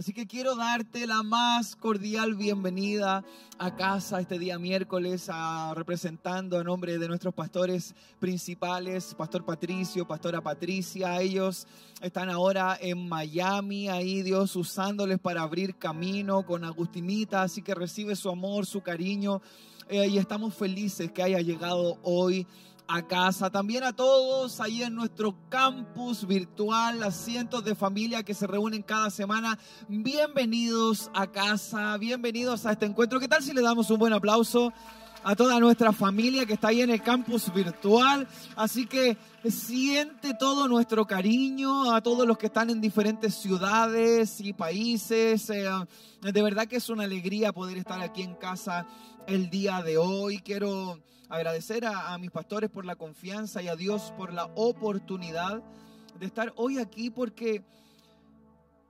Así que quiero darte la más cordial bienvenida a casa este día miércoles, representando a nombre de nuestros pastores principales, Pastor Patricio, Pastora Patricia. Ellos están ahora en Miami, ahí Dios usándoles para abrir camino con Agustinita, así que recibe su amor, su cariño. Eh, y estamos felices que haya llegado hoy a casa. También a todos ahí en nuestro campus virtual, a cientos de familias que se reúnen cada semana. Bienvenidos a casa, bienvenidos a este encuentro. ¿Qué tal si le damos un buen aplauso? a toda nuestra familia que está ahí en el campus virtual. Así que siente todo nuestro cariño a todos los que están en diferentes ciudades y países. Eh, de verdad que es una alegría poder estar aquí en casa el día de hoy. Quiero agradecer a, mis pastores por la confianza y a Dios por la oportunidad de estar hoy aquí porque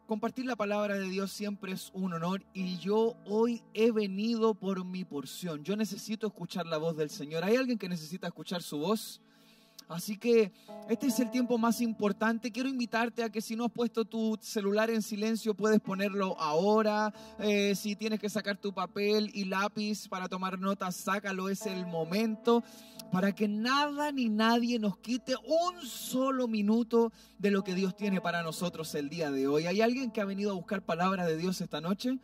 compartir la palabra de Dios siempre es un honor y yo hoy he venido por mi porción. Yo necesito escuchar la voz del Señor. ¿Hay alguien que necesita escuchar su voz? Así que este es el tiempo más importante. Quiero invitarte a que si no has puesto tu celular en silencio, puedes ponerlo ahora. Eh, si tienes que sacar tu papel y lápiz para tomar notas, sácalo. Es el momento para que nada ni nadie nos quite un solo minuto de lo que Dios tiene para nosotros el día de hoy. ¿Hay alguien que ha venido a buscar palabra de Dios esta noche?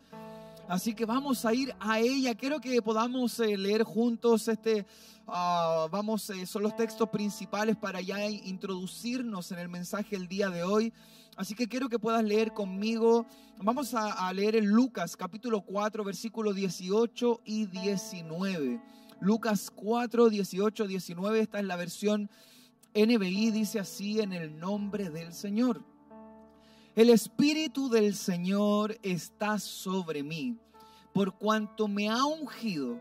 Así que vamos a ir a ella. Quiero que podamos eh, leer juntos este, ah, vamos, eh, son los textos principales para ya introducirnos en el mensaje el día de hoy. Así que quiero que puedas leer conmigo. Vamos a, leer en Lucas capítulo 4, versículos 18 y 19. Lucas 4, 18, 19. Esta es la versión NBI. Dice así en el nombre del Señor. El Espíritu del Señor está sobre mí, por cuanto me ha ungido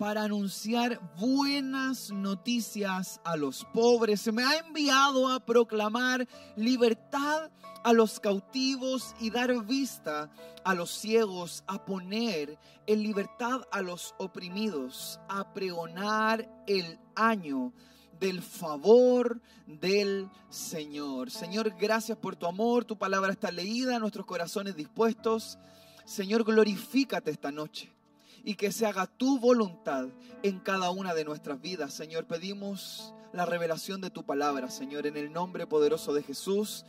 para anunciar buenas noticias a los pobres. Se me ha enviado a proclamar libertad a los cautivos y dar vista a los ciegos, a poner en libertad a los oprimidos, a pregonar el año del favor del Señor. Señor, gracias por tu amor, tu palabra está leída, nuestros corazones dispuestos. Señor, glorifícate esta noche y que se haga tu voluntad en cada una de nuestras vidas. Señor, pedimos la revelación de tu palabra, Señor, en el nombre poderoso de Jesús.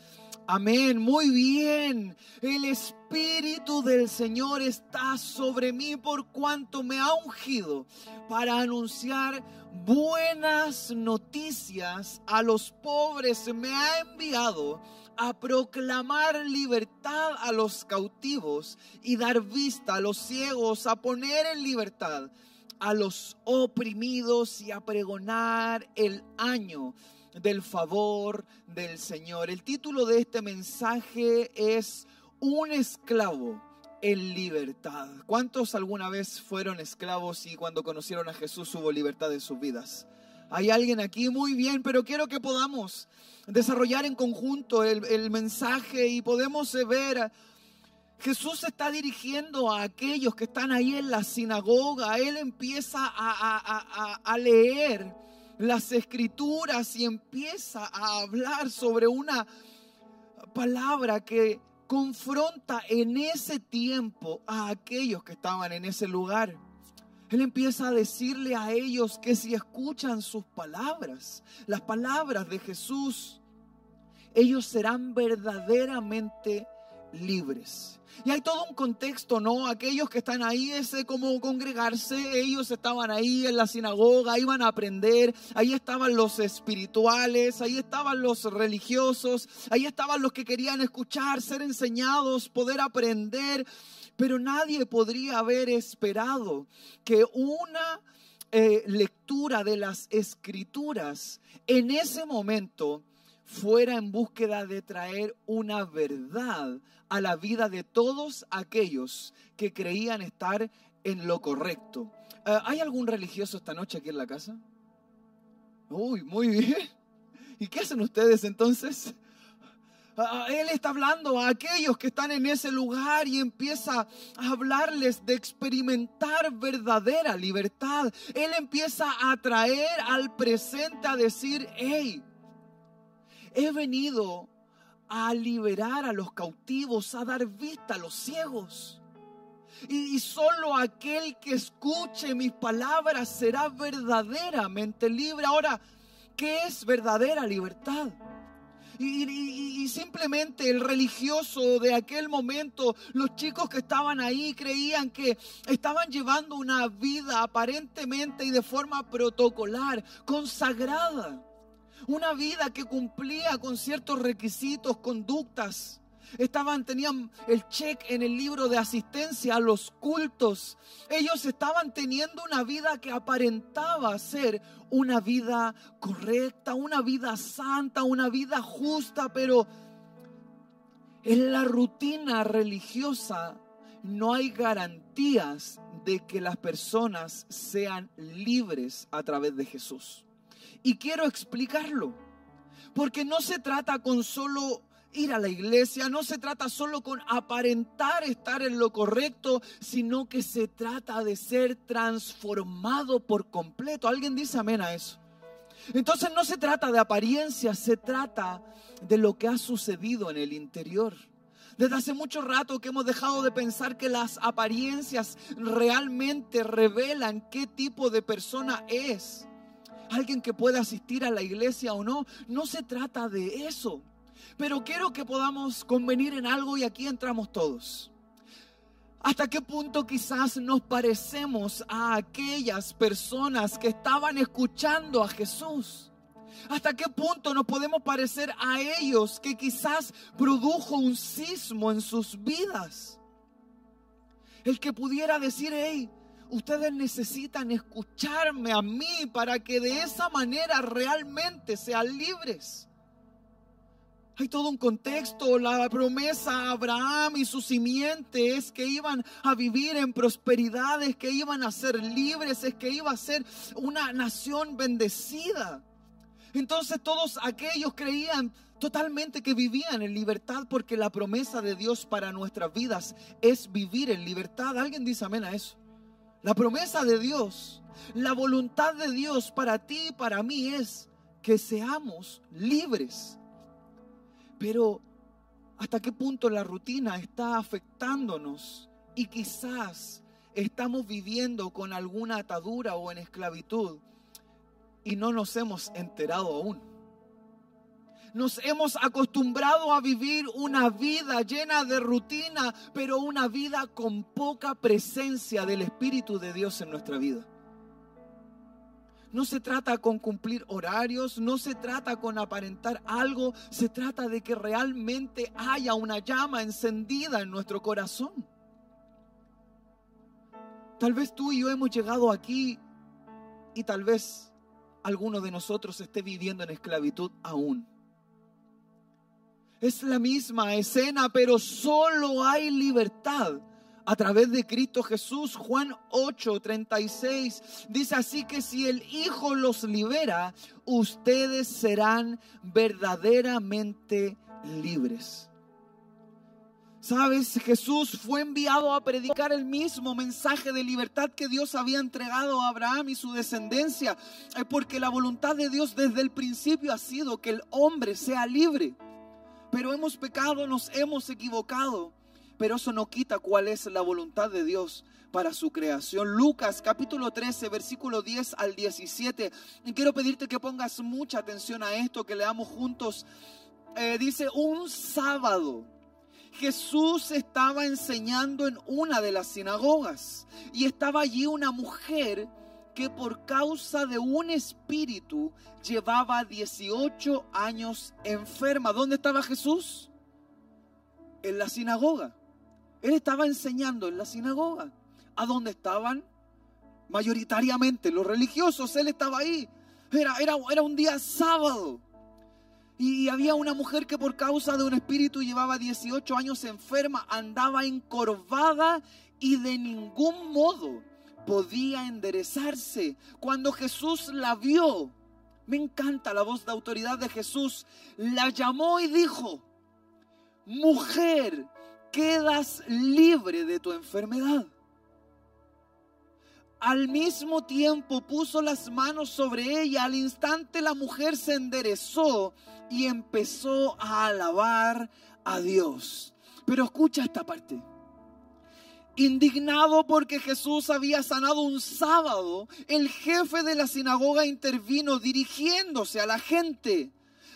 Amén, muy bien. El Espíritu del Señor está sobre mí por cuanto me ha ungido para anunciar buenas noticias a los pobres. Me ha enviado a proclamar libertad a los cautivos y dar vista a los ciegos, a poner en libertad a los oprimidos y a pregonar el año del favor del Señor. El título de este mensaje es Un esclavo en libertad. ¿Cuántos alguna vez fueron esclavos y cuando conocieron a Jesús hubo libertad en sus vidas? Hay alguien aquí muy bien, pero quiero que podamos desarrollar en conjunto el, mensaje y podemos ver Jesús está dirigiendo a aquellos que están ahí en la sinagoga. Él empieza a, a, leer las escrituras y empieza a hablar sobre una palabra que confronta en ese tiempo a aquellos que estaban en ese lugar. Él empieza a decirle a ellos que si escuchan sus palabras, las palabras de Jesús, ellos serán verdaderamente libres. Y hay todo un contexto, ¿no? Aquellos que están ahí, ese como congregarse, ellos estaban ahí en la sinagoga, iban a aprender, ahí estaban los espirituales, ahí estaban los religiosos, ahí estaban los que querían escuchar, ser enseñados, poder aprender, pero nadie podría haber esperado que una eh, lectura de las escrituras en ese momento fuera en búsqueda de traer una verdad a la vida de todos aquellos que creían estar en lo correcto. Eh, ¿Hay algún religioso esta noche aquí en la casa? Uy, muy bien. ¿Y qué hacen ustedes entonces? Ah, ah, él está hablando a aquellos que están en ese lugar y empieza a hablarles de experimentar verdadera libertad. Él empieza a traer al presente a decir, hey, he venido a liberar a los cautivos, a dar vista a los ciegos. Y, solo aquel que escuche mis palabras será verdaderamente libre. Ahora, ¿qué es verdadera libertad? Y, simplemente el religioso de aquel momento, los chicos que estaban ahí creían que estaban llevando una vida aparentemente y de forma protocolar, consagrada. Una vida que cumplía con ciertos requisitos, conductas. Estaban, tenían el check en el libro de asistencia a los cultos. Ellos estaban teniendo una vida que aparentaba ser una vida correcta, una vida santa, una vida justa, pero en la rutina religiosa no hay garantías de que las personas sean libres a través de Jesús. Y quiero explicarlo, porque no se trata con solo ir a la iglesia, no se trata solo con aparentar estar en lo correcto, sino que se trata de ser transformado por completo. ¿Alguien dice amén a eso? Entonces no se trata de apariencia, se trata de lo que ha sucedido en el interior. Desde hace mucho rato que hemos dejado de pensar que las apariencias realmente revelan qué tipo de persona es. Alguien que puede asistir a la iglesia o no. No se trata de eso. Pero quiero que podamos convenir en algo y aquí entramos todos. ¿Hasta qué punto quizás nos parecemos a aquellas personas que estaban escuchando a Jesús? ¿Hasta qué punto nos podemos parecer a ellos que quizás produjo un sismo en sus vidas? El que pudiera decir, hey, ustedes necesitan escucharme a mí para que de esa manera realmente sean libres. Hay todo un contexto, la promesa a Abraham y sus simientes que iban a vivir en prosperidades, que iban a ser libres, es que iba a ser una nación bendecida. Entonces todos aquellos creían totalmente que vivían en libertad porque la promesa de Dios para nuestras vidas es vivir en libertad. ¿Alguien dice amén a eso? La promesa de Dios, la voluntad de Dios para ti y para mí es que seamos libres pero ¿hasta qué punto la rutina está afectándonos? Y quizás estamos viviendo con alguna atadura o en esclavitud y no nos hemos enterado aún. Nos hemos acostumbrado a vivir una vida llena de rutina, pero una vida con poca presencia del Espíritu de Dios en nuestra vida. No se trata con cumplir horarios, no se trata con aparentar algo, se trata de que realmente haya una llama encendida en nuestro corazón. Tal vez tú y yo hemos llegado aquí y tal vez alguno de nosotros esté viviendo en esclavitud aún. Es la misma escena, pero solo hay libertad a través de Cristo Jesús. Juan 8, 36 dice así que si el Hijo los libera, ustedes serán verdaderamente libres. Sabes, Jesús fue enviado a predicar el mismo mensaje de libertad que Dios había entregado a Abraham y su descendencia, eh, porque la voluntad de Dios desde el principio ha sido que el hombre sea libre. Pero hemos pecado, nos hemos equivocado pero eso no quita cuál es la voluntad de Dios para su creación. Lucas capítulo 13, versículo 10 al 17. Y quiero pedirte que pongas mucha atención a esto, que leamos juntos. Eh, dice, un sábado Jesús estaba enseñando en una de las sinagogas y estaba allí una mujer que por causa de un espíritu llevaba 18 años enferma. ¿Dónde estaba Jesús? En la sinagoga. Él estaba enseñando en la sinagoga, a donde estaban mayoritariamente los religiosos. Él estaba ahí. Era, era, era un día sábado. Y había una mujer que por causa de un espíritu llevaba 18 años enferma, andaba encorvada y de ningún modo podía enderezarse. Cuando Jesús la vio, me encanta la voz de autoridad de Jesús, la llamó y dijo, mujer, quedas libre de tu enfermedad. al mismo tiempo puso las manos sobre ella. Al instante la mujer se enderezó y empezó a alabar a Dios. Pero escucha esta parte. Indignado porque Jesús había sanado un sábado, el jefe de la sinagoga intervino dirigiéndose a la gente.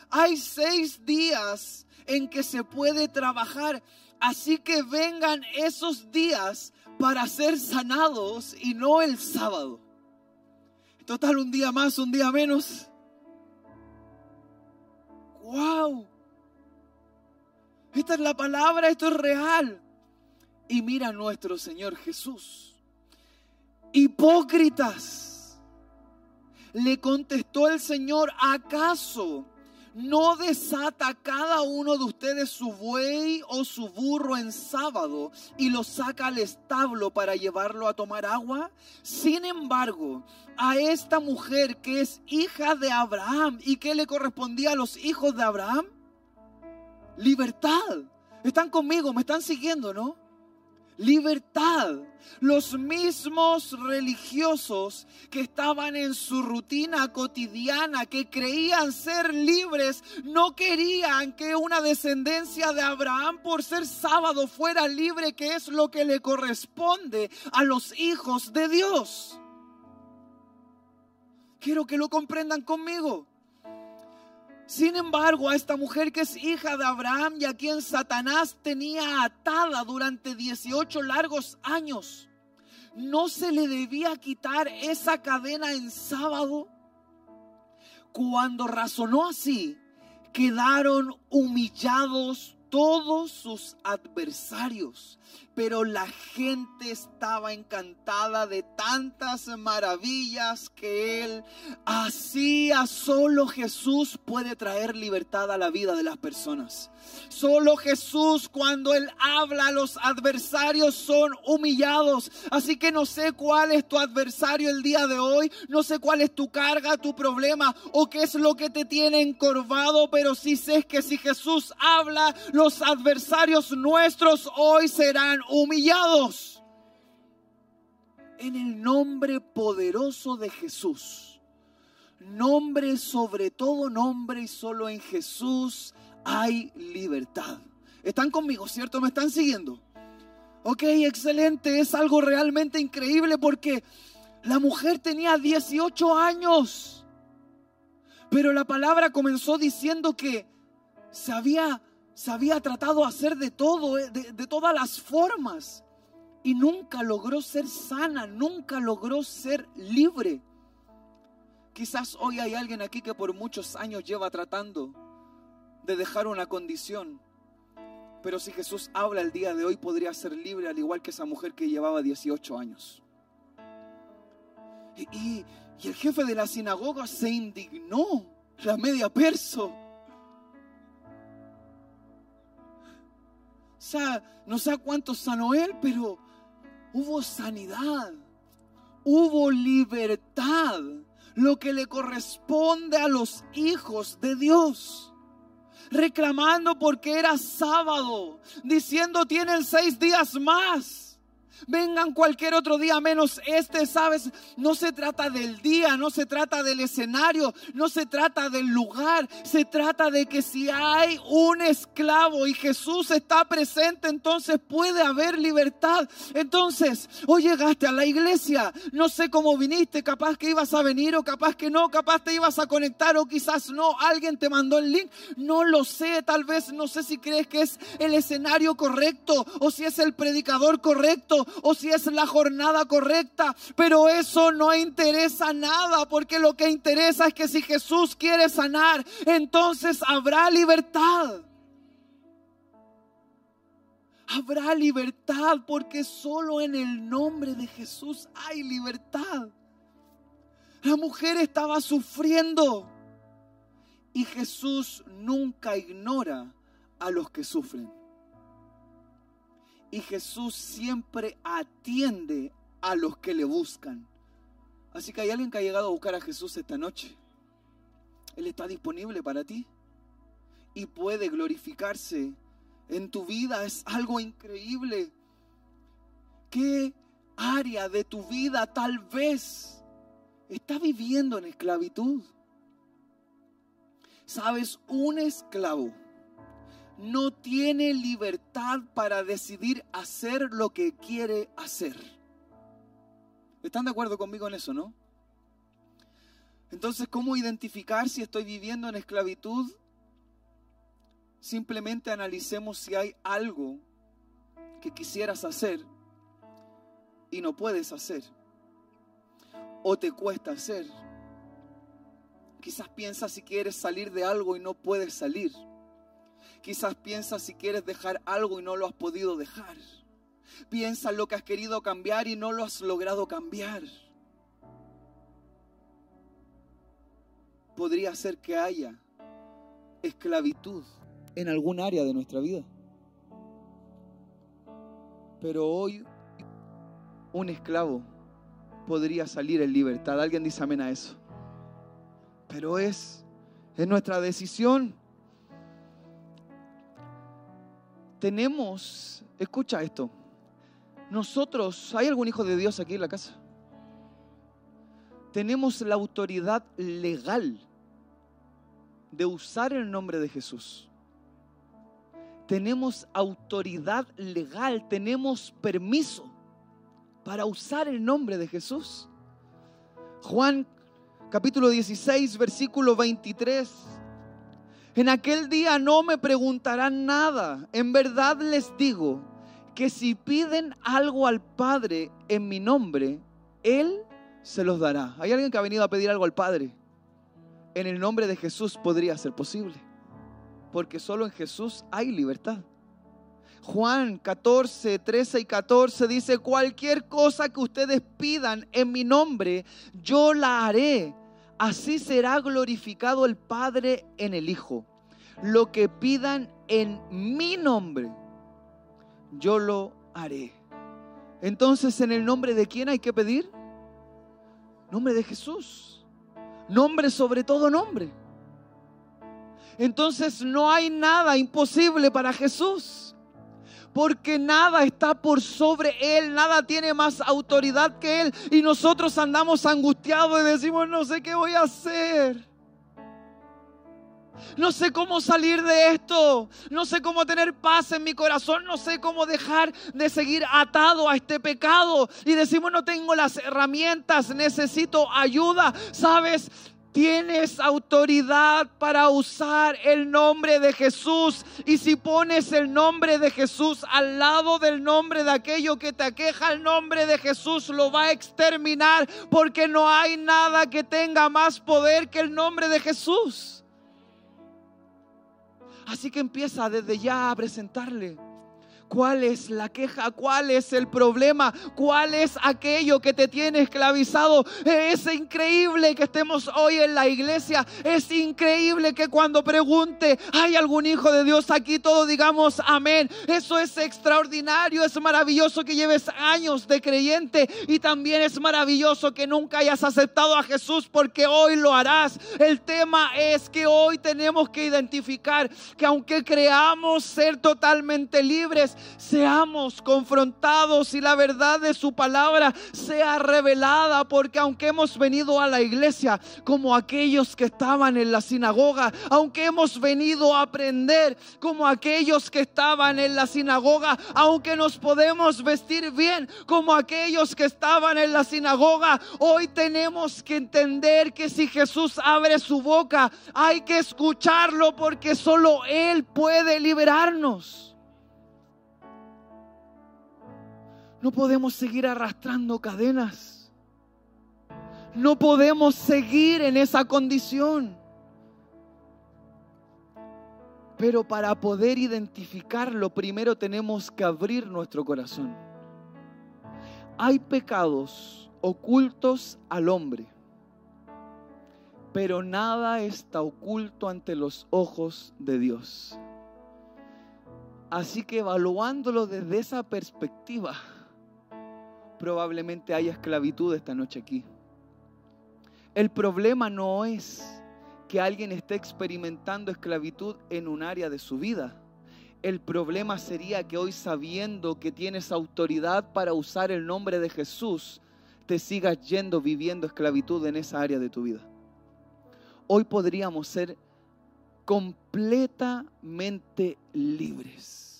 Hay seis días en que se puede trabajar, así que vengan esos días para ser sanados y no el sábado. Total, un día más, un día menos. ¡Wow! Esta es la palabra, esto es real. Y mira nuestro Señor Jesús. Hipócritas. Le contestó el Señor, ¿acaso no desata cada uno de ustedes su buey o su burro en sábado y lo saca al establo para llevarlo a tomar agua? Sin embargo, a esta mujer que es hija de Abraham y que le correspondía a los hijos de Abraham, libertad. Están conmigo, me están siguiendo, ¿no? Libertad. Los mismos religiosos que estaban en su rutina cotidiana, que creían ser libres, no querían que una descendencia de Abraham por ser sábado fuera libre, que es lo que le corresponde a los hijos de Dios. Quiero que lo comprendan conmigo. Sin embargo, a esta mujer que es hija de Abraham y a quien Satanás tenía atada durante 18 largos años, ¿no se le debía quitar esa cadena en sábado? Cuando razonó así, quedaron humillados todos sus adversarios pero la gente estaba encantada de tantas maravillas que él hacía. Solo Jesús puede traer libertad a la vida de las personas. Solo Jesús cuando Él habla, los adversarios son humillados. Así que no sé cuál es tu adversario el día de hoy, no sé cuál es tu carga, tu problema o qué es lo que te tiene encorvado, pero sí sé que si Jesús habla, los adversarios nuestros hoy serán humillados. En el nombre poderoso de Jesús. Nombre sobre todo nombre y solo en Jesús hay libertad. ¿Están conmigo, cierto? ¿Me están siguiendo? Ok, excelente. Es algo realmente increíble porque la mujer tenía 18 años. Pero la palabra comenzó diciendo que se había se había tratado de hacer de todo, eh, de, de todas las formas. Y nunca logró ser sana, nunca logró ser libre. Quizás hoy hay alguien aquí que por muchos años lleva tratando de dejar una condición. Pero si Jesús habla el día de hoy, podría ser libre al igual que esa mujer que llevaba 18 años. Y, y, y el jefe de la sinagoga se indignó, la media perso. Sea, no sé cuánto sanó él, pero hubo sanidad, hubo libertad, lo que le corresponde a los hijos de Dios. Reclamando porque era sábado, diciendo tienen seis días más vengan cualquier otro día menos este, ¿sabes? No se trata del día, no se trata del escenario, no se trata del lugar, se trata de que si hay un esclavo y Jesús está presente, entonces puede haber libertad. Entonces, hoy llegaste a la iglesia, no sé cómo viniste, capaz que ibas a venir o capaz que no, capaz te ibas a conectar o quizás no, alguien te mandó el link, no lo sé, tal vez no sé si crees que es el escenario correcto o si es el predicador correcto o si es la jornada correcta, pero eso no interesa nada porque lo que interesa es que si Jesús quiere sanar, entonces habrá libertad. Habrá libertad porque solo en el nombre de Jesús hay libertad. La mujer estaba sufriendo y Jesús nunca ignora a los que sufren. Y Jesús siempre atiende a los que le buscan. Así que hay alguien que ha llegado a buscar a Jesús esta noche. Él está disponible para ti y puede glorificarse en tu vida. Es algo increíble. ¿Qué área de tu vida tal vez está viviendo en esclavitud. Sabes, un esclavo no tiene libertad para decidir hacer lo que quiere hacer. ¿Están de acuerdo conmigo en eso, no? Entonces, ¿cómo identificar si estoy viviendo en esclavitud? Simplemente analicemos si hay algo que quisieras hacer y no puedes hacer. O te cuesta hacer. Quizás piensas si quieres salir de algo y no puedes salir. Quizás piensas si quieres dejar algo y no lo has podido dejar. Piensa lo que has querido cambiar y no lo has logrado cambiar. Podría ser que haya esclavitud en algún área de nuestra vida. Pero hoy un esclavo podría salir en libertad. Alguien dice amén a eso. Pero es, es nuestra decisión. Tenemos, escucha esto, nosotros, ¿hay algún hijo de Dios aquí en la casa? Tenemos la autoridad legal de usar el nombre de Jesús. Tenemos autoridad legal, tenemos permiso para usar el nombre de Jesús. Juan capítulo 16, versículo 23. En aquel día no me preguntarán nada. En verdad les digo que si piden algo al Padre en mi nombre, Él se los dará. ¿Hay alguien que ha venido a pedir algo al Padre? En el nombre de Jesús podría ser posible. Porque solo en Jesús hay libertad. Juan 14, 13 y 14 dice, cualquier cosa que ustedes pidan en mi nombre, yo la haré. Así será glorificado el Padre en el Hijo. Lo que pidan en mi nombre, yo lo haré. Entonces, ¿en el nombre de quién hay que pedir? Nombre de Jesús. Nombre sobre todo nombre. Entonces no hay nada imposible para Jesús porque nada está por sobre Él, nada tiene más autoridad que Él. Y nosotros andamos angustiados y decimos, no sé qué voy a hacer. No sé cómo salir de esto. No sé cómo tener paz en mi corazón. No sé cómo dejar de seguir atado a este pecado. Y decimos, no tengo las herramientas. Necesito ayuda. ¿Sabes? Tienes autoridad para usar el nombre de Jesús. Y si pones el nombre de Jesús al lado del nombre de aquello que te aqueja, el nombre de Jesús lo va a exterminar porque no hay nada que tenga más poder que el nombre de Jesús. Así que empieza desde ya a presentarle ¿Cuál es la queja? ¿Cuál es el problema? ¿Cuál es aquello que te tiene esclavizado? Es increíble que estemos hoy en la iglesia. Es increíble que cuando pregunte, ¿hay algún hijo de Dios aquí? Todos digamos amén. Eso es extraordinario. Es maravilloso que lleves años de creyente. Y también es maravilloso que nunca hayas aceptado a Jesús porque hoy lo harás. El tema es que hoy tenemos que identificar que aunque creamos ser totalmente libres, seamos confrontados y la verdad de su palabra sea revelada, porque aunque hemos venido a la iglesia como aquellos que estaban en la sinagoga, aunque hemos venido a aprender como aquellos que estaban en la sinagoga, aunque nos podemos vestir bien como aquellos que estaban en la sinagoga, hoy tenemos que entender que si Jesús abre su boca, hay que escucharlo porque solo Él puede liberarnos. No podemos seguir arrastrando cadenas. No podemos seguir en esa condición. Pero para poder identificarlo, primero tenemos que abrir nuestro corazón. Hay pecados ocultos al hombre, pero nada está oculto ante los ojos de Dios. Así que evaluándolo desde esa perspectiva, probablemente haya esclavitud esta noche aquí. El problema no es que alguien esté experimentando esclavitud en un área de su vida. El problema sería que hoy sabiendo que tienes autoridad para usar el nombre de Jesús, te sigas yendo viviendo esclavitud en esa área de tu vida. Hoy podríamos ser completamente libres.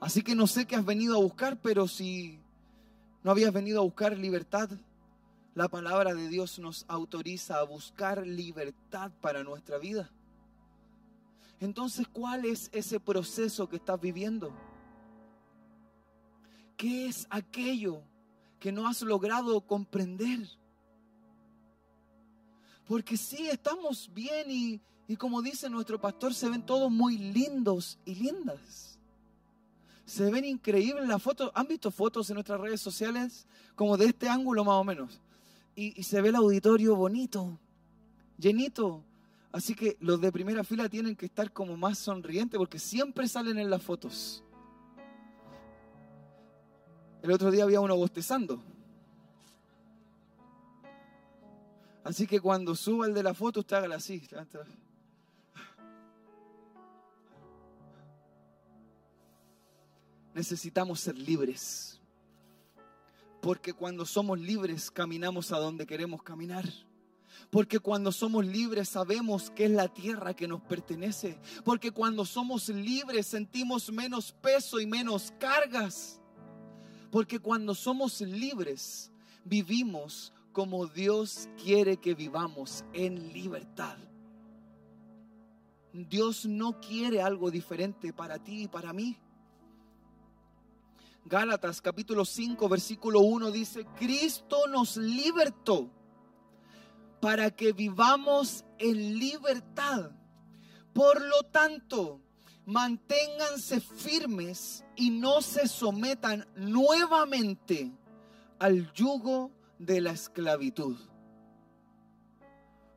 Así que no sé qué has venido a buscar, pero si no habías venido a buscar libertad, la palabra de Dios nos autoriza a buscar libertad para nuestra vida. Entonces, ¿cuál es ese proceso que estás viviendo? ¿Qué es aquello que no has logrado comprender? Porque sí, estamos bien y, y como dice nuestro pastor, se ven todos muy lindos y lindas. Se ven increíbles las fotos. ¿Han visto fotos en nuestras redes sociales? Como de este ángulo más o menos. Y, se ve el auditorio bonito, llenito. Así que los de primera fila tienen que estar como más sonrientes porque siempre salen en las fotos. El otro día había uno bostezando. Así que cuando suba el de la foto, usted hágala así. Necesitamos ser libres. Porque cuando somos libres, caminamos a donde queremos caminar. Porque cuando somos libres sabemos que es la tierra que nos pertenece. Porque cuando somos libres sentimos menos peso y menos cargas. Porque cuando somos libres vivimos como Dios quiere que vivamos en libertad. Dios no quiere algo diferente para ti y para mí. Gálatas capítulo 5 versículo 1 dice, Cristo nos libertó para que vivamos en libertad. Por lo tanto, manténganse firmes y no se sometan nuevamente al yugo de la esclavitud.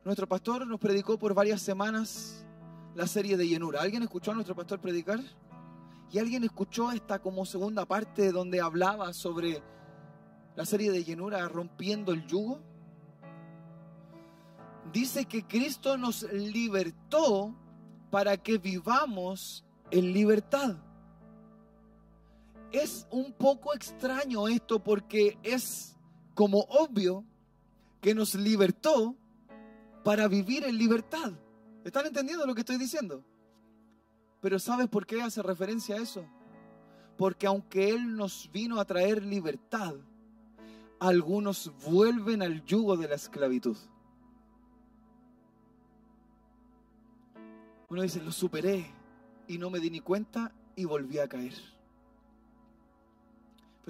Nuestro pastor nos predicó por varias semanas la serie de llenura. ¿Alguien escuchó a nuestro pastor predicar? ¿Y alguien escuchó esta como segunda parte donde hablaba sobre la serie de llenura rompiendo el yugo? dice que Cristo nos libertó para que vivamos en libertad. Es un poco extraño esto porque es como obvio que nos libertó para vivir en libertad. ¿Están entendiendo lo que estoy diciendo? Pero ¿sabes por qué hace referencia a eso? Porque aunque Él nos vino a traer libertad, algunos vuelven al yugo de la esclavitud. Uno dice, lo superé y no me di ni cuenta y volví a caer.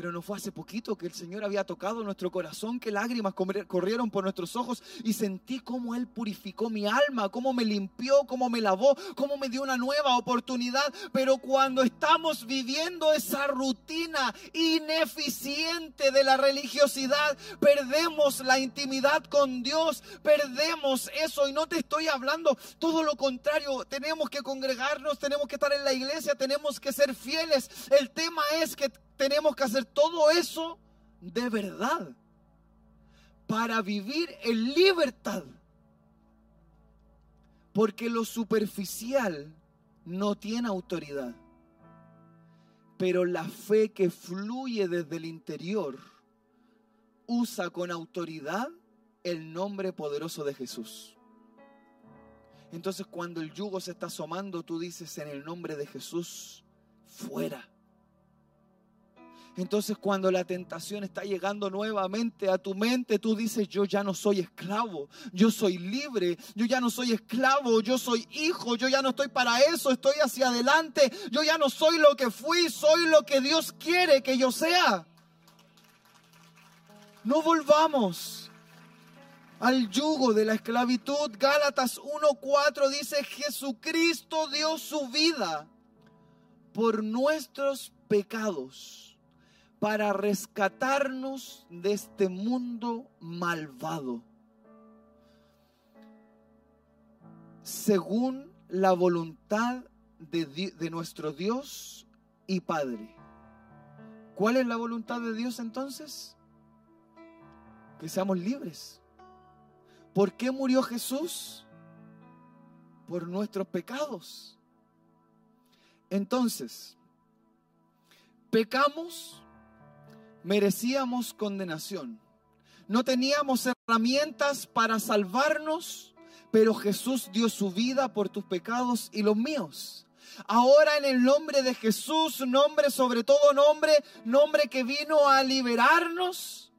Pero no fue hace poquito que el Señor había tocado nuestro corazón, que lágrimas corrieron por nuestros ojos y sentí cómo Él purificó mi alma, cómo me limpió, cómo me lavó, cómo me dio una nueva oportunidad. Pero cuando estamos viviendo esa rutina ineficiente de la religiosidad, perdemos la intimidad con Dios, perdemos eso. Y no te estoy hablando todo lo contrario, tenemos que congregarnos, tenemos que estar en la iglesia, tenemos que ser fieles. El tema es que tenemos que hacer todo eso de verdad para vivir en libertad. Porque lo superficial no tiene autoridad. Pero la fe que fluye desde el interior usa con autoridad el nombre poderoso de Jesús. Entonces cuando el yugo se está asomando, tú dices en el nombre de Jesús, fuera. Entonces cuando la tentación está llegando nuevamente a tu mente, tú dices, yo ya no soy esclavo, yo soy libre, yo ya no soy esclavo, yo soy hijo, yo ya no estoy para eso, estoy hacia adelante, yo ya no soy lo que fui, soy lo que Dios quiere que yo sea. No volvamos al yugo de la esclavitud. Gálatas 1.4 dice, Jesucristo dio su vida por nuestros pecados para rescatarnos de este mundo malvado. Según la voluntad de, nuestro Dios y Padre. ¿Cuál es la voluntad de Dios entonces? Que seamos libres. ¿Por qué murió Jesús? Por nuestros pecados. Entonces, pecamos, merecíamos condenación. No teníamos herramientas para salvarnos, pero Jesús dio su vida por tus pecados y los míos. Ahora en el nombre de Jesús, nombre sobre todo nombre, nombre que vino a liberarnos,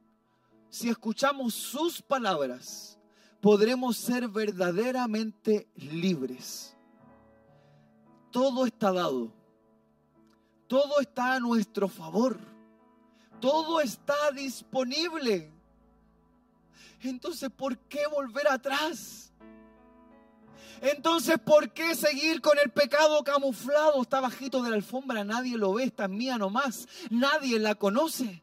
si escuchamos sus palabras, podremos ser verdaderamente libres. Todo está dado. Todo está a nuestro favor. Todo está disponible. Entonces, ¿por qué volver atrás? Entonces, ¿por qué seguir con el pecado camuflado? Está bajito de la alfombra, nadie lo ve, está mía nomás, nadie la conoce.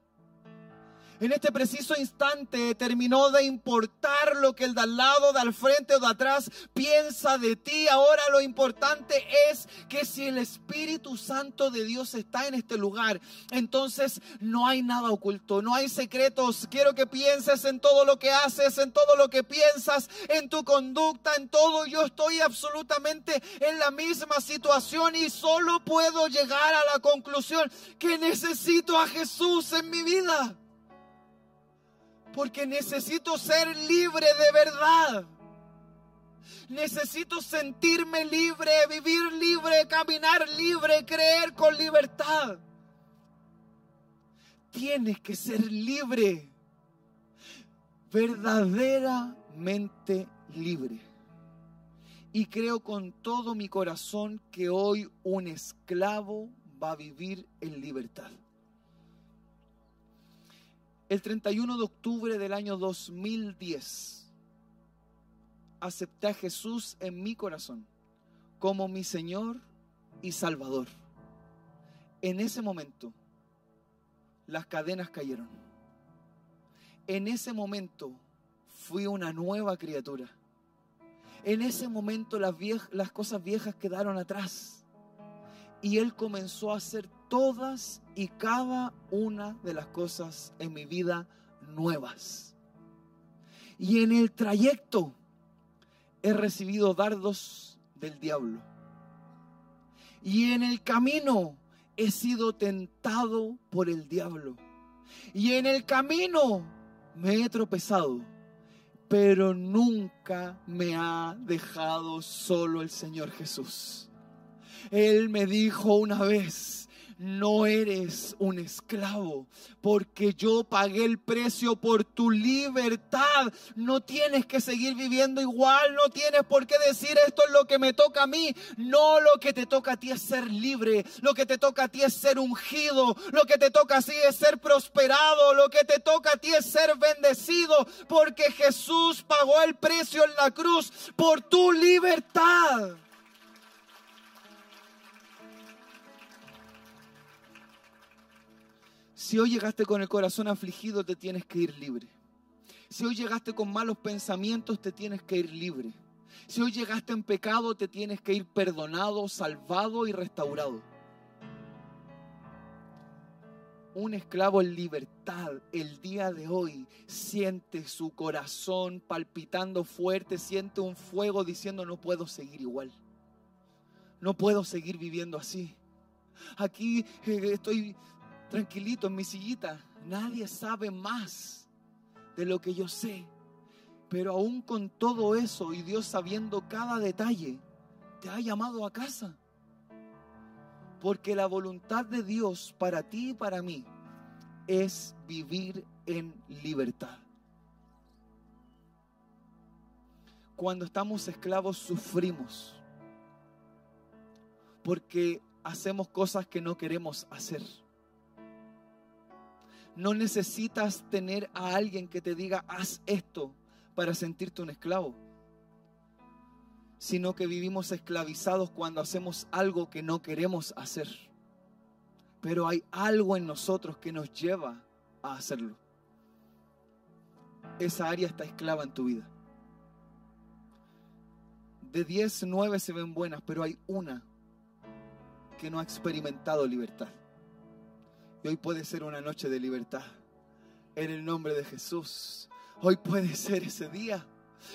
En este preciso instante terminó de importar lo que el de al lado, de al frente o de atrás piensa de ti. Ahora lo importante es que si el Espíritu Santo de Dios está en este lugar, entonces no hay nada oculto, no hay secretos. Quiero que pienses en todo lo que haces, en todo lo que piensas, en tu conducta, en todo. Yo estoy absolutamente en la misma situación y solo puedo llegar a la conclusión que necesito a Jesús en mi vida porque necesito ser libre de verdad. Necesito sentirme libre, vivir libre, caminar libre, creer con libertad. Tienes que ser libre, verdaderamente libre. Y creo con todo mi corazón que hoy un esclavo va a vivir en libertad. El 31 de octubre del año 2010 acepté a Jesús en mi corazón como mi Señor y Salvador. En ese momento las cadenas cayeron. En ese momento fui una nueva criatura. En ese momento las, las cosas viejas quedaron atrás. Y Él comenzó a hacer todas y cada una de las cosas en mi vida nuevas. Y en el trayecto he recibido dardos del diablo. Y en el camino he sido tentado por el diablo. Y en el camino me he tropezado. Pero nunca me ha dejado solo el Señor Jesús. Él me dijo una vez, no eres un esclavo, porque yo pagué el precio por tu libertad. No tienes que seguir viviendo igual, no tienes por qué decir esto es lo que me toca a mí. No, lo que te toca a ti es ser libre, lo que te toca a ti es ser ungido, lo que te toca a ti es ser prosperado, lo que te toca a ti es ser bendecido, porque Jesús pagó el precio en la cruz por tu libertad. Si hoy llegaste con el corazón afligido, te tienes que ir libre. Si hoy llegaste con malos pensamientos, te tienes que ir libre. Si hoy llegaste en pecado, te tienes que ir perdonado, salvado y restaurado. Un esclavo en libertad el día de hoy siente su corazón palpitando fuerte, siente un fuego diciendo no puedo seguir igual. No puedo seguir viviendo así. Aquí eh, estoy tranquilito en mi sillita. Nadie sabe más de lo que yo sé. Pero aún con todo eso y Dios sabiendo cada detalle, te ha llamado a casa. Porque la voluntad de Dios para ti y para mí es vivir en libertad. Cuando estamos esclavos sufrimos porque hacemos cosas que no queremos hacer. No necesitas tener a alguien que te diga, haz esto para sentirte un esclavo, sino que vivimos esclavizados cuando hacemos algo que no queremos hacer. Pero hay algo en nosotros que nos lleva a hacerlo. Esa área está esclava en tu vida. De 10, 9 se ven buenas, pero hay una que no ha experimentado libertad. Y hoy puede ser una noche de libertad. En el nombre de Jesús. Hoy puede ser ese día.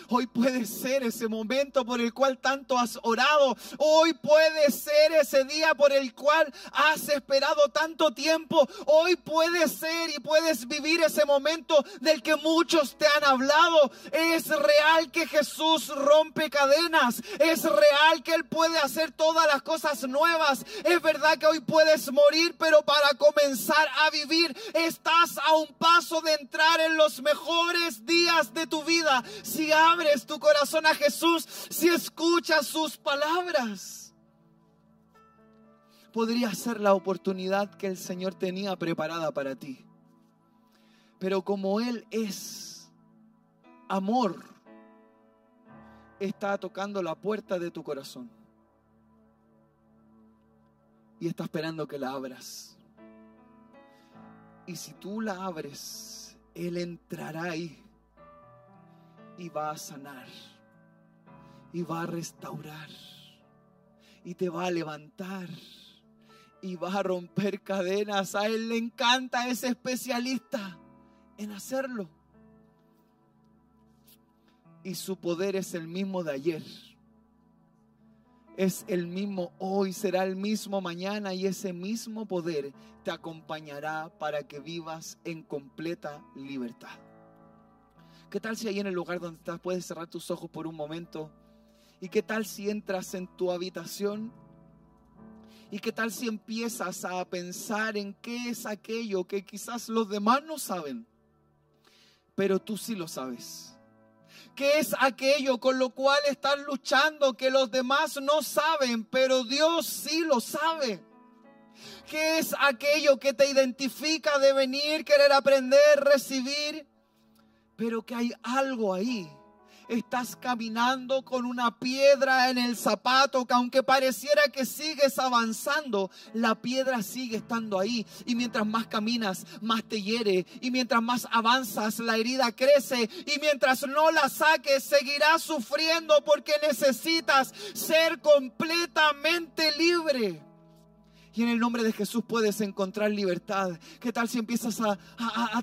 Hoy puede ser ese momento por el cual tanto has orado. Hoy puede ser ese día por el cual has esperado tanto tiempo. Hoy puede ser y puedes vivir ese momento del que muchos te han hablado. Es real que Jesús rompe cadenas. Es real que Él puede hacer todas las cosas nuevas. Es verdad que hoy puedes morir, pero para comenzar a vivir estás a un paso de entrar en los mejores días de tu vida. Abres tu corazón a Jesús, si escuchas sus palabras, podría ser la oportunidad que el Señor tenía preparada para ti. Pero como Él es amor, está tocando la puerta de tu corazón y está esperando que la abras. Y si tú la abres, Él entrará ahí y va a sanar y va a restaurar y te va a levantar y va a romper cadenas. A Él le encanta ese especialista en hacerlo. Y su poder es el mismo de ayer. Es el mismo hoy, será el mismo mañana y ese mismo poder te acompañará para que vivas en completa libertad. ¿Qué tal si ahí en el lugar donde estás puedes cerrar tus ojos por un momento? ¿Y qué tal si entras en tu habitación? ¿Y qué tal si empiezas a pensar en qué es aquello que quizás los demás no saben, pero tú sí lo sabes? ¿Qué es aquello con lo cual estás luchando que los demás no saben, pero Dios sí lo sabe? ¿Qué es aquello que te identifica de venir, querer aprender, recibir? Pero que hay algo ahí. Estás caminando con una piedra en el zapato que aunque pareciera que sigues avanzando, la piedra sigue estando ahí. Y mientras más caminas, más te hiere. Y mientras más avanzas, la herida crece. Y mientras no la saques, seguirás sufriendo porque necesitas ser completamente libre y en el nombre de Jesús puedes encontrar libertad. ¿Qué tal si empiezas a,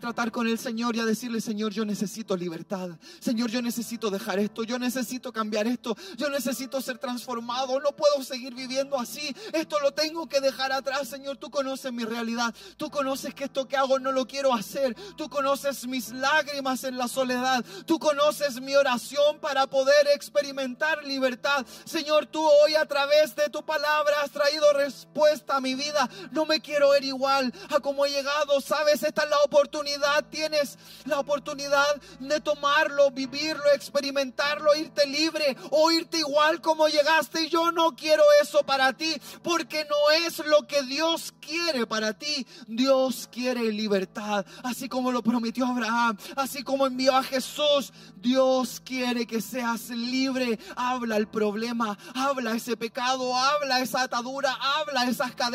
tratar con el Señor y a decirle, Señor, yo necesito libertad. Señor, yo necesito dejar esto. Yo necesito cambiar esto. Yo necesito ser transformado. No puedo seguir viviendo así. Esto lo tengo que dejar atrás. Señor, tú conoces mi realidad. Tú conoces que esto que hago no lo quiero hacer. Tú conoces mis lágrimas en la soledad. Tú conoces mi oración para poder experimentar libertad. Señor, tú hoy a través de tu palabra has traído respuesta mi vida. No me quiero ver igual a como he llegado. Sabes, esta es la oportunidad. Tienes la oportunidad de tomarlo, vivirlo, experimentarlo, irte libre o irte igual como llegaste. Y yo no quiero eso para ti porque no es lo que Dios quiere para ti. Dios quiere libertad, así como lo prometió Abraham, así como envió a Jesús. Dios quiere que seas libre. Habla el problema, habla ese pecado, habla esa atadura, habla esas cadenas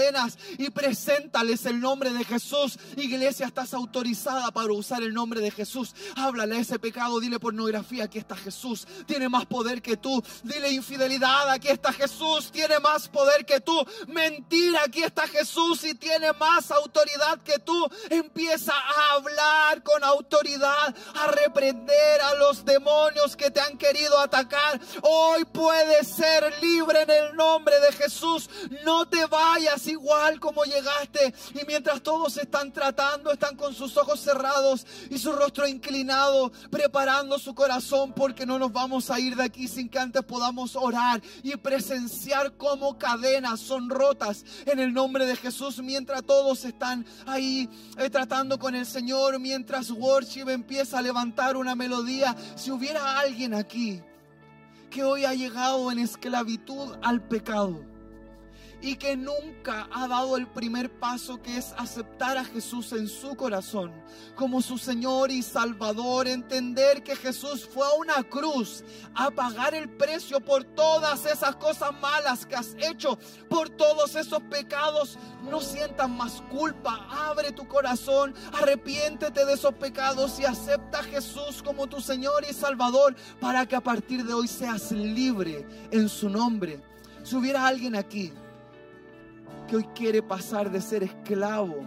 y preséntales el nombre de Jesús. Iglesia, estás autorizada para usar el nombre de Jesús. Háblale a ese pecado, dile pornografía, aquí está Jesús. Tiene más poder que tú. Dile infidelidad, aquí está Jesús. Tiene más poder que tú. Mentira, aquí está Jesús y tiene más autoridad que tú. Empieza a hablar con autoridad, a reprender a los demonios que te han querido atacar. Hoy puedes ser libre en el nombre de Jesús. No te vayas igual como llegaste. Y mientras todos están tratando, están con sus ojos cerrados y su rostro inclinado, preparando su corazón porque no nos vamos a ir de aquí sin que antes podamos orar y presenciar cómo cadenas son rotas en el nombre de Jesús. Mientras todos están ahí eh, tratando con el Señor, mientras worship empieza a levantar una melodía, si hubiera alguien aquí que hoy ha llegado en esclavitud al pecado y que nunca ha dado el primer paso que es aceptar a Jesús en su corazón como su Señor y Salvador, entender que Jesús fue a una cruz a pagar el precio por todas esas cosas malas que has hecho, por todos esos pecados, no sientas más culpa, abre tu corazón, arrepiéntete de esos pecados y acepta a Jesús como tu Señor y Salvador para que a partir de hoy seas libre en su nombre. Si hubiera alguien aquí que hoy quiere pasar de ser esclavo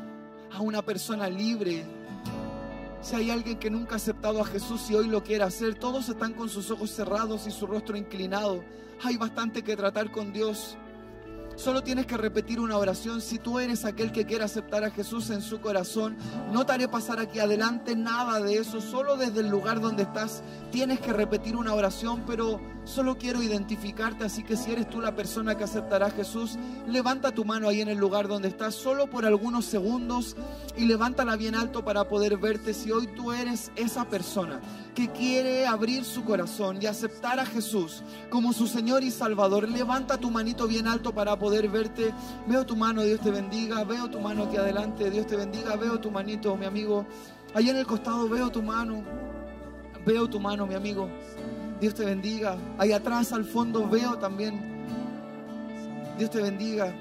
a una persona libre, Si hay alguien que nunca ha aceptado a Jesús y hoy lo quiere hacer, todos están con sus ojos cerrados y su rostro inclinado. Hay bastante que tratar con Dios. Solo tienes que repetir una oración. Si tú eres aquel que quiere aceptar a Jesús en su corazón, no te haré pasar aquí adelante nada de eso. Solo desde el lugar donde estás tienes que repetir una oración, pero solo quiero identificarte. Así que si eres tú la persona que aceptará a Jesús, levanta tu mano ahí en el lugar donde estás, solo por algunos segundos y levántala bien alto para poder verte. Si hoy tú eres esa persona que quiere abrir su corazón y aceptar a Jesús como su Señor y Salvador, levanta tu manito bien alto para poder verte. Veo tu mano, Dios te bendiga. Veo tu mano aquí adelante, Dios te bendiga. Veo tu manito, mi amigo. Allá en el costado veo tu mano. Veo tu mano, mi amigo. Dios te bendiga. Ahí atrás al fondo veo también. Dios te bendiga.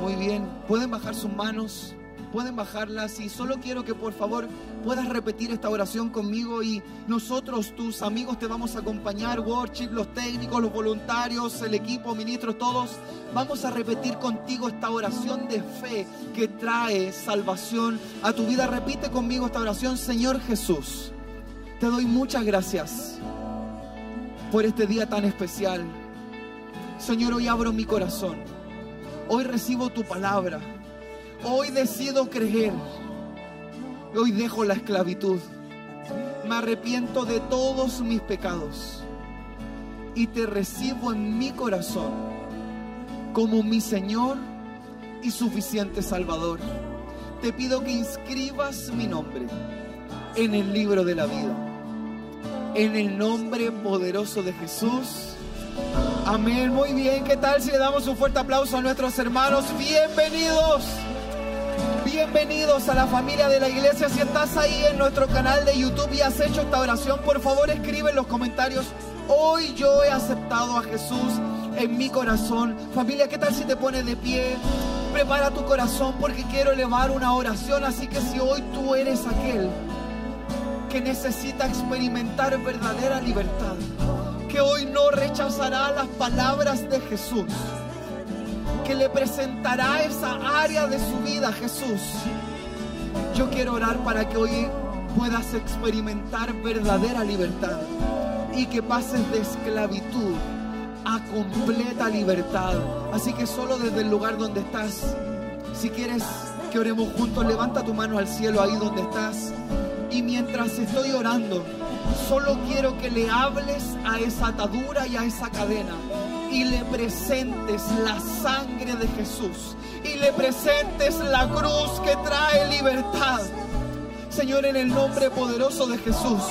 Muy bien. Pueden bajar sus manos pueden bajarlas y solo quiero que por favor puedas repetir esta oración conmigo y nosotros, tus amigos, te vamos a acompañar, worship, los técnicos, los voluntarios, el equipo, ministros, todos, vamos a repetir contigo esta oración de fe que trae salvación a tu vida. Repite conmigo esta oración, Señor Jesús, te doy muchas gracias por este día tan especial. Señor, hoy abro mi corazón. Hoy recibo tu palabra. Hoy decido creer. Hoy dejo la esclavitud. Me arrepiento de todos mis pecados. Y te recibo en mi corazón como mi Señor y suficiente Salvador. Te pido que inscribas mi nombre en el libro de la vida. En el nombre poderoso de Jesús. Amén. Muy bien. ¿Qué tal si le damos un fuerte aplauso a nuestros hermanos? Bienvenidos. Bienvenidos a la familia de la iglesia. Si estás ahí en nuestro canal de YouTube y has hecho esta oración, por favor escribe en los comentarios. Hoy yo he aceptado a Jesús en mi corazón. Familia, ¿qué tal si te pones de pie? Prepara tu corazón porque quiero elevar una oración. Así que si hoy tú eres aquel que necesita experimentar verdadera libertad, que hoy no rechazará las palabras de Jesús que le presentará esa área de su vida Jesús. Yo quiero orar para que hoy puedas experimentar verdadera libertad y que pases de esclavitud a completa libertad. Así que solo desde el lugar donde estás, si quieres que oremos juntos, levanta tu mano al cielo ahí donde estás. Y mientras estoy orando, solo quiero que le hables a esa atadura y a esa cadena y le presentes la sangre de Jesús y le presentes la cruz que trae libertad. Señor, en el nombre poderoso de Jesús,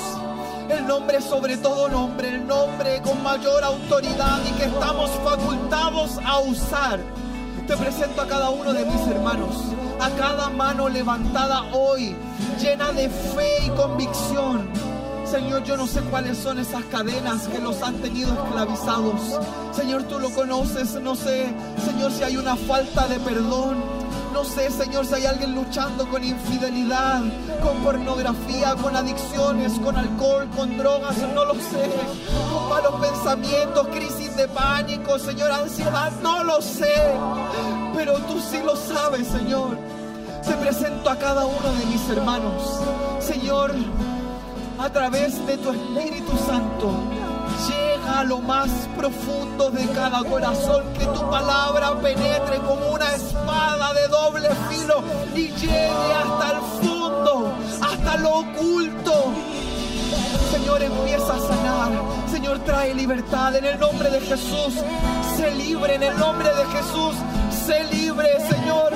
el nombre sobre todo nombre, el nombre con mayor autoridad y que estamos facultados a usar. Te presento a cada uno de mis hermanos, a cada mano levantada hoy, llena de fe y convicción Señor, yo no sé cuáles son esas cadenas que los han tenido esclavizados. Señor, tú lo conoces. No sé, Señor, si hay una falta de perdón. No sé, Señor, si hay alguien luchando con infidelidad, con pornografía, con adicciones, con alcohol, con drogas, no lo sé. Con malos pensamientos, crisis de pánico, Señor, ansiedad, no lo sé. Pero tú sí lo sabes, Señor. Te presento a cada uno de mis hermanos. Señor, a través de tu Espíritu Santo. A lo más profundo de cada corazón, que tu palabra penetre como una espada de doble filo y llegue hasta el fondo, hasta lo oculto. Señor, empieza a sanar. Señor, trae libertad en el nombre de Jesús. Sé libre en el nombre de Jesús. Sé libre, Señor.